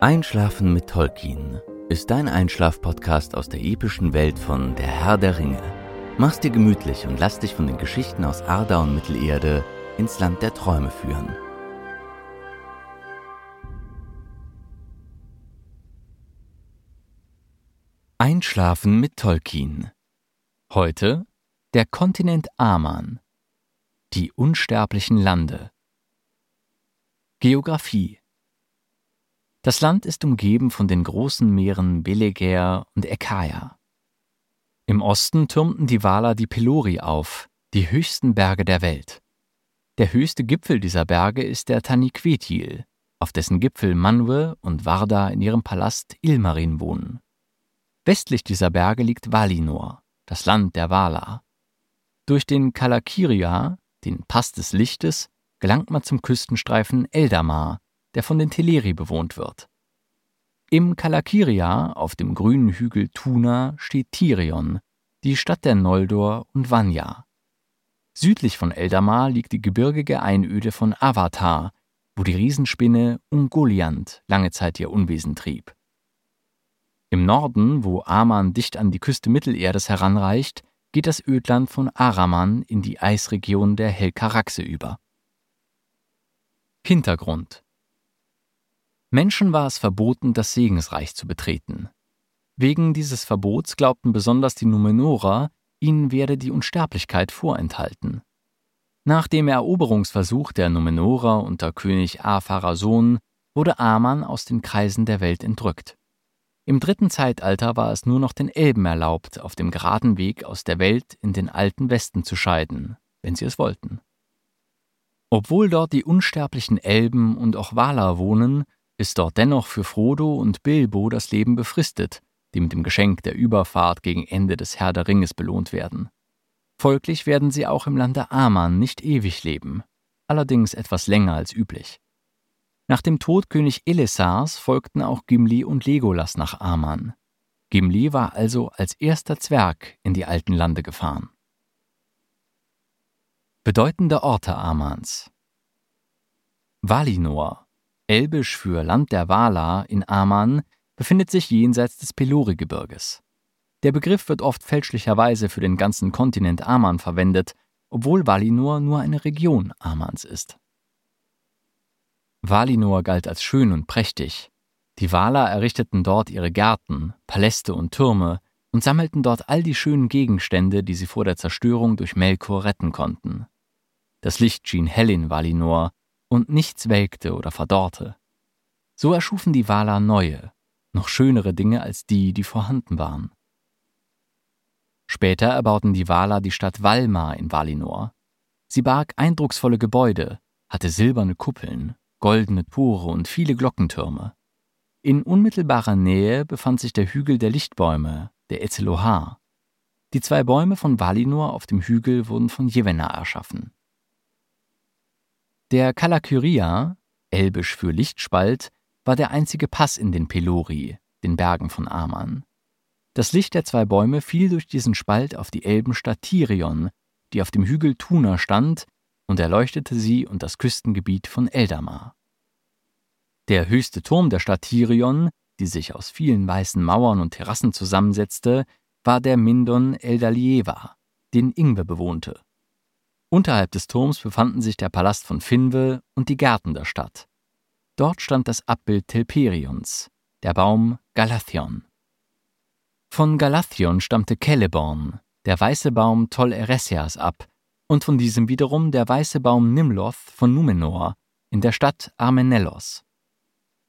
Einschlafen mit Tolkien ist dein Einschlaf-Podcast aus der epischen Welt von Der Herr der Ringe. Mach's dir gemütlich und lass dich von den Geschichten aus Arda und Mittelerde ins Land der Träume führen. Einschlafen mit Tolkien. Heute der Kontinent Aman. Die unsterblichen Lande. Geographie das Land ist umgeben von den großen Meeren Belegaer und Ekaia. Im Osten türmten die Waler die Pelori auf, die höchsten Berge der Welt. Der höchste Gipfel dieser Berge ist der Taniquetil, auf dessen Gipfel Manwe und Varda in ihrem Palast Ilmarin wohnen. Westlich dieser Berge liegt Valinor, das Land der Valar. Durch den Kalakiria, den Pass des Lichtes, gelangt man zum Küstenstreifen Eldamar, der von den Teleri bewohnt wird. Im Kalakiria, auf dem grünen Hügel Tuna, steht Tirion, die Stadt der Noldor und Vanya. Südlich von Eldamar liegt die gebirgige Einöde von Avatar, wo die Riesenspinne Ungoliant lange Zeit ihr Unwesen trieb. Im Norden, wo Aman dicht an die Küste Mittelerdes heranreicht, geht das Ödland von Araman in die Eisregion der Helkaraxe über. Hintergrund Menschen war es verboten, das Segensreich zu betreten. Wegen dieses Verbots glaubten besonders die Numenorer, ihnen werde die Unsterblichkeit vorenthalten. Nach dem Eroberungsversuch der Numenorer unter König Apharason wurde Aman aus den Kreisen der Welt entrückt. Im dritten Zeitalter war es nur noch den Elben erlaubt, auf dem geraden Weg aus der Welt in den alten Westen zu scheiden, wenn sie es wollten. Obwohl dort die unsterblichen Elben und auch Waler wohnen, ist dort dennoch für Frodo und Bilbo das Leben befristet, die mit dem Geschenk der Überfahrt gegen Ende des Herr der Ringes belohnt werden. Folglich werden sie auch im Lande Aman nicht ewig leben, allerdings etwas länger als üblich. Nach dem Tod König Elessars folgten auch Gimli und Legolas nach Aman. Gimli war also als erster Zwerg in die alten Lande gefahren. Bedeutende Orte Amans Valinor Elbisch für Land der Wala in Aman befindet sich jenseits des Pelori-Gebirges. Der Begriff wird oft fälschlicherweise für den ganzen Kontinent Aman verwendet, obwohl Valinor nur eine Region Amans ist. Valinor galt als schön und prächtig. Die Waler errichteten dort ihre Gärten, Paläste und Türme und sammelten dort all die schönen Gegenstände, die sie vor der Zerstörung durch Melkor retten konnten. Das Licht schien hell in Valinor, und nichts welkte oder verdorrte. So erschufen die Waler neue, noch schönere Dinge als die, die vorhanden waren. Später erbauten die Waler die Stadt Valmar in Valinor. Sie barg eindrucksvolle Gebäude, hatte silberne Kuppeln, goldene Tore und viele Glockentürme. In unmittelbarer Nähe befand sich der Hügel der Lichtbäume, der Ezelohar. Die zwei Bäume von Valinor auf dem Hügel wurden von Jevenna erschaffen. Der Kalakyria, elbisch für Lichtspalt, war der einzige Pass in den Pelori, den Bergen von Aman. Das Licht der zwei Bäume fiel durch diesen Spalt auf die Elbenstadt Tirion, die auf dem Hügel Tuna stand, und erleuchtete sie und das Küstengebiet von Eldamar. Der höchste Turm der Stadt Tirion, die sich aus vielen weißen Mauern und Terrassen zusammensetzte, war der Mindon Eldalieva, den Ingwe bewohnte. Unterhalb des Turms befanden sich der Palast von Finve und die Gärten der Stadt. Dort stand das Abbild Telperions, der Baum Galathion. Von Galathion stammte Celeborn, der weiße Baum Tol Eressias, ab, und von diesem wiederum der weiße Baum Nimloth von Numenor in der Stadt Armenellos.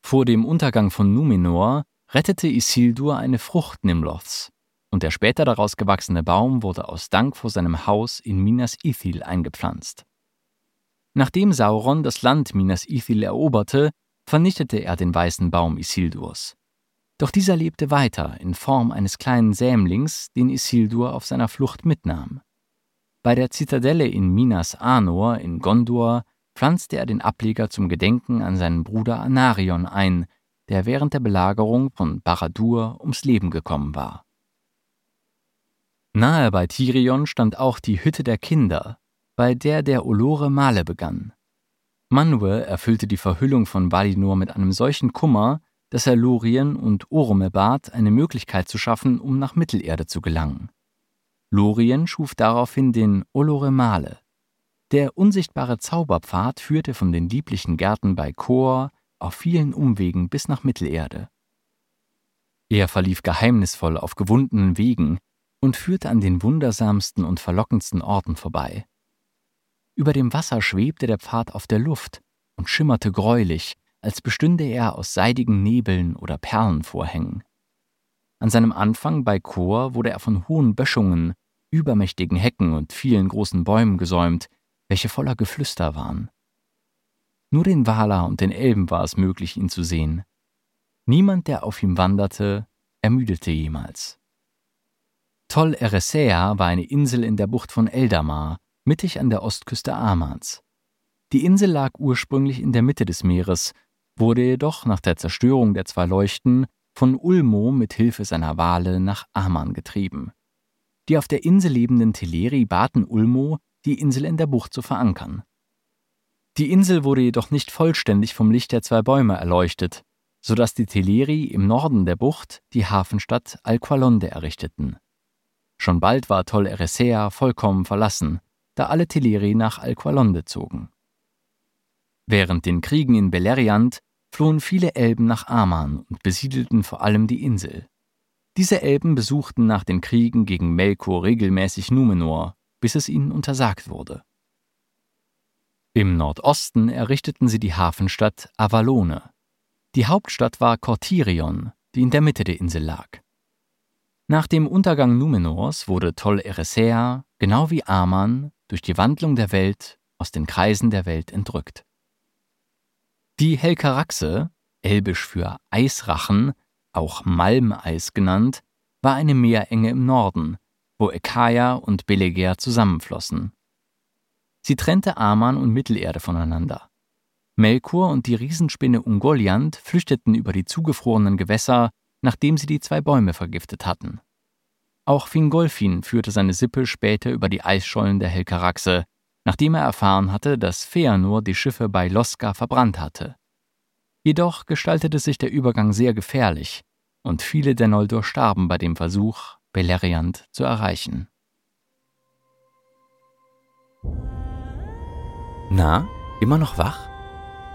Vor dem Untergang von Numenor rettete Isildur eine Frucht Nimloths, und der später daraus gewachsene Baum wurde aus Dank vor seinem Haus in Minas Ithil eingepflanzt. Nachdem Sauron das Land Minas Ithil eroberte, vernichtete er den weißen Baum Isildurs. Doch dieser lebte weiter in Form eines kleinen Sämlings, den Isildur auf seiner Flucht mitnahm. Bei der Zitadelle in Minas Anor in Gondor pflanzte er den Ableger zum Gedenken an seinen Bruder Anarion ein, der während der Belagerung von Baradur ums Leben gekommen war. Nahe bei Tirion stand auch die Hütte der Kinder, bei der der Olore Male begann. Manwe erfüllte die Verhüllung von Valinor mit einem solchen Kummer, dass er Lorien und Orome bat, eine Möglichkeit zu schaffen, um nach Mittelerde zu gelangen. Lorien schuf daraufhin den Olore Male. Der unsichtbare Zauberpfad führte von den lieblichen Gärten bei Chor auf vielen Umwegen bis nach Mittelerde. Er verlief geheimnisvoll auf gewundenen Wegen und führte an den wundersamsten und verlockendsten Orten vorbei. Über dem Wasser schwebte der Pfad auf der Luft und schimmerte greulich, als bestünde er aus seidigen Nebeln oder Perlenvorhängen. An seinem Anfang bei Chor wurde er von hohen Böschungen, übermächtigen Hecken und vielen großen Bäumen gesäumt, welche voller Geflüster waren. Nur den Waler und den Elben war es möglich, ihn zu sehen. Niemand, der auf ihm wanderte, ermüdete jemals. Tol Eressëa war eine Insel in der Bucht von Eldamar, mittig an der Ostküste Amans. Die Insel lag ursprünglich in der Mitte des Meeres, wurde jedoch nach der Zerstörung der zwei Leuchten von Ulmo mit Hilfe seiner Wale nach Aman getrieben. Die auf der Insel lebenden Teleri baten Ulmo, die Insel in der Bucht zu verankern. Die Insel wurde jedoch nicht vollständig vom Licht der zwei Bäume erleuchtet, so dass die Teleri im Norden der Bucht die Hafenstadt Alqualonde errichteten. Schon bald war Tol Eressëa vollkommen verlassen, da alle Teleri nach Alqualonde zogen. Während den Kriegen in Beleriand flohen viele Elben nach Aman und besiedelten vor allem die Insel. Diese Elben besuchten nach den Kriegen gegen Melkor regelmäßig Numenor, bis es ihnen untersagt wurde. Im Nordosten errichteten sie die Hafenstadt Avalone. Die Hauptstadt war Cortirion, die in der Mitte der Insel lag. Nach dem Untergang Numenors wurde Tol Eressëa, genau wie Aman, durch die Wandlung der Welt aus den Kreisen der Welt entrückt. Die Helkaraxe, elbisch für Eisrachen, auch Malmeis genannt, war eine Meerenge im Norden, wo Ekaia und Beleger zusammenflossen. Sie trennte Aman und Mittelerde voneinander. Melkor und die Riesenspinne Ungoliant flüchteten über die zugefrorenen Gewässer, nachdem sie die zwei Bäume vergiftet hatten. Auch Fingolfin führte seine Sippe später über die Eisschollen der Helkaraxe, nachdem er erfahren hatte, dass Feanor die Schiffe bei Loska verbrannt hatte. Jedoch gestaltete sich der Übergang sehr gefährlich, und viele der Noldor starben bei dem Versuch, Beleriand zu erreichen. Na, immer noch wach?